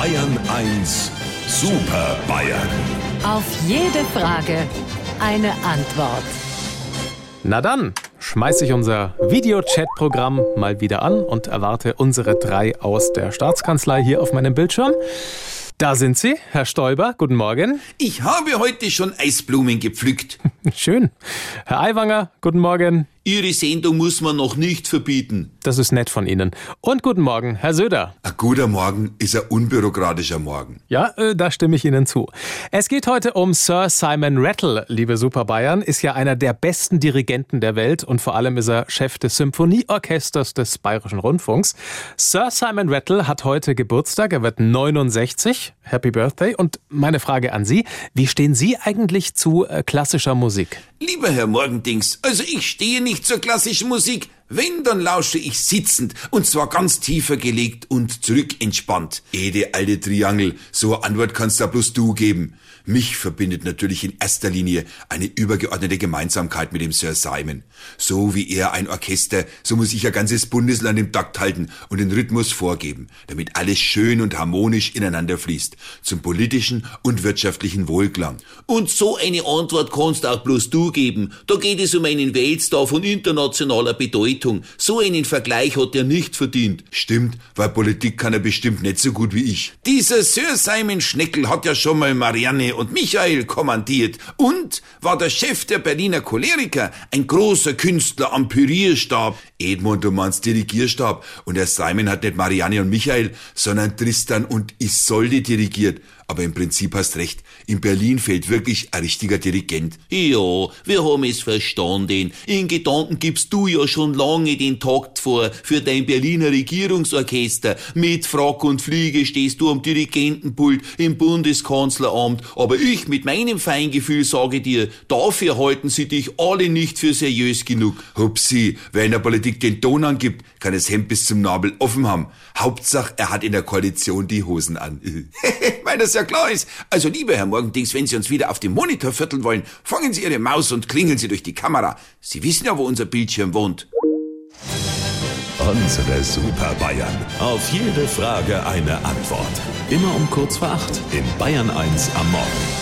Bayern 1 Super Bayern. Auf jede Frage eine Antwort. Na dann, schmeiße ich unser Videochat-Programm mal wieder an und erwarte unsere drei aus der Staatskanzlei hier auf meinem Bildschirm. Da sind Sie, Herr Stoiber. Guten Morgen. Ich habe heute schon Eisblumen gepflückt. Schön. Herr Aiwanger, guten Morgen. Ihre Sendung muss man noch nicht verbieten. Das ist nett von Ihnen. Und guten Morgen, Herr Söder. Ein guter Morgen ist ein unbürokratischer Morgen. Ja, äh, da stimme ich Ihnen zu. Es geht heute um Sir Simon Rattle, liebe Super Bayern. Ist ja einer der besten Dirigenten der Welt und vor allem ist er Chef des Symphonieorchesters des Bayerischen Rundfunks. Sir Simon Rattle hat heute Geburtstag. Er wird 69. Happy Birthday. Und meine Frage an Sie. Wie stehen Sie eigentlich zu äh, klassischer Musik? Lieber Herr Morgendings, also ich stehe nicht zur klassischen Musik. Wenn, dann lausche ich sitzend, und zwar ganz tiefer gelegt und zurückentspannt. Ede alte Triangel, so eine Antwort kannst da bloß du geben. Mich verbindet natürlich in erster Linie eine übergeordnete Gemeinsamkeit mit dem Sir Simon. So wie er ein Orchester, so muss ich ein ganzes Bundesland im Takt halten und den Rhythmus vorgeben, damit alles schön und harmonisch ineinander fließt, zum politischen und wirtschaftlichen Wohlklang. Und so eine Antwort kannst auch bloß du geben. Da geht es um einen Weltstar von internationaler Bedeutung. So einen Vergleich hat er nicht verdient. Stimmt, weil Politik kann er bestimmt nicht so gut wie ich. Dieser Sir Simon Schneckel hat ja schon mal Marianne und Michael kommandiert und war der Chef der Berliner Choleriker, ein großer Künstler am Pürierstab. Edmund, du meinst Dirigierstab. Und der Simon hat nicht Marianne und Michael, sondern Tristan und Isolde dirigiert. Aber im Prinzip hast recht. In Berlin fehlt wirklich ein richtiger Dirigent. Ja, wir haben es verstanden. In Gedanken gibst du ja schon lange den Takt vor für dein Berliner Regierungsorchester. Mit Frack und Fliege stehst du am Dirigentenpult im Bundeskanzleramt. Aber ich mit meinem Feingefühl sage dir, dafür halten sie dich alle nicht für seriös genug. Hupsi, wer in der Politik den Ton angibt, kann das Hemd bis zum Nabel offen haben. Hauptsache, er hat in der Koalition die Hosen an. Das ja klar ist. Also, lieber Herr Morgendings, wenn Sie uns wieder auf dem Monitor vierteln wollen, fangen Sie Ihre Maus und klingeln Sie durch die Kamera. Sie wissen ja, wo unser Bildschirm wohnt. Unsere Super Bayern. Auf jede Frage eine Antwort. Immer um kurz vor acht in Bayern 1 am Morgen.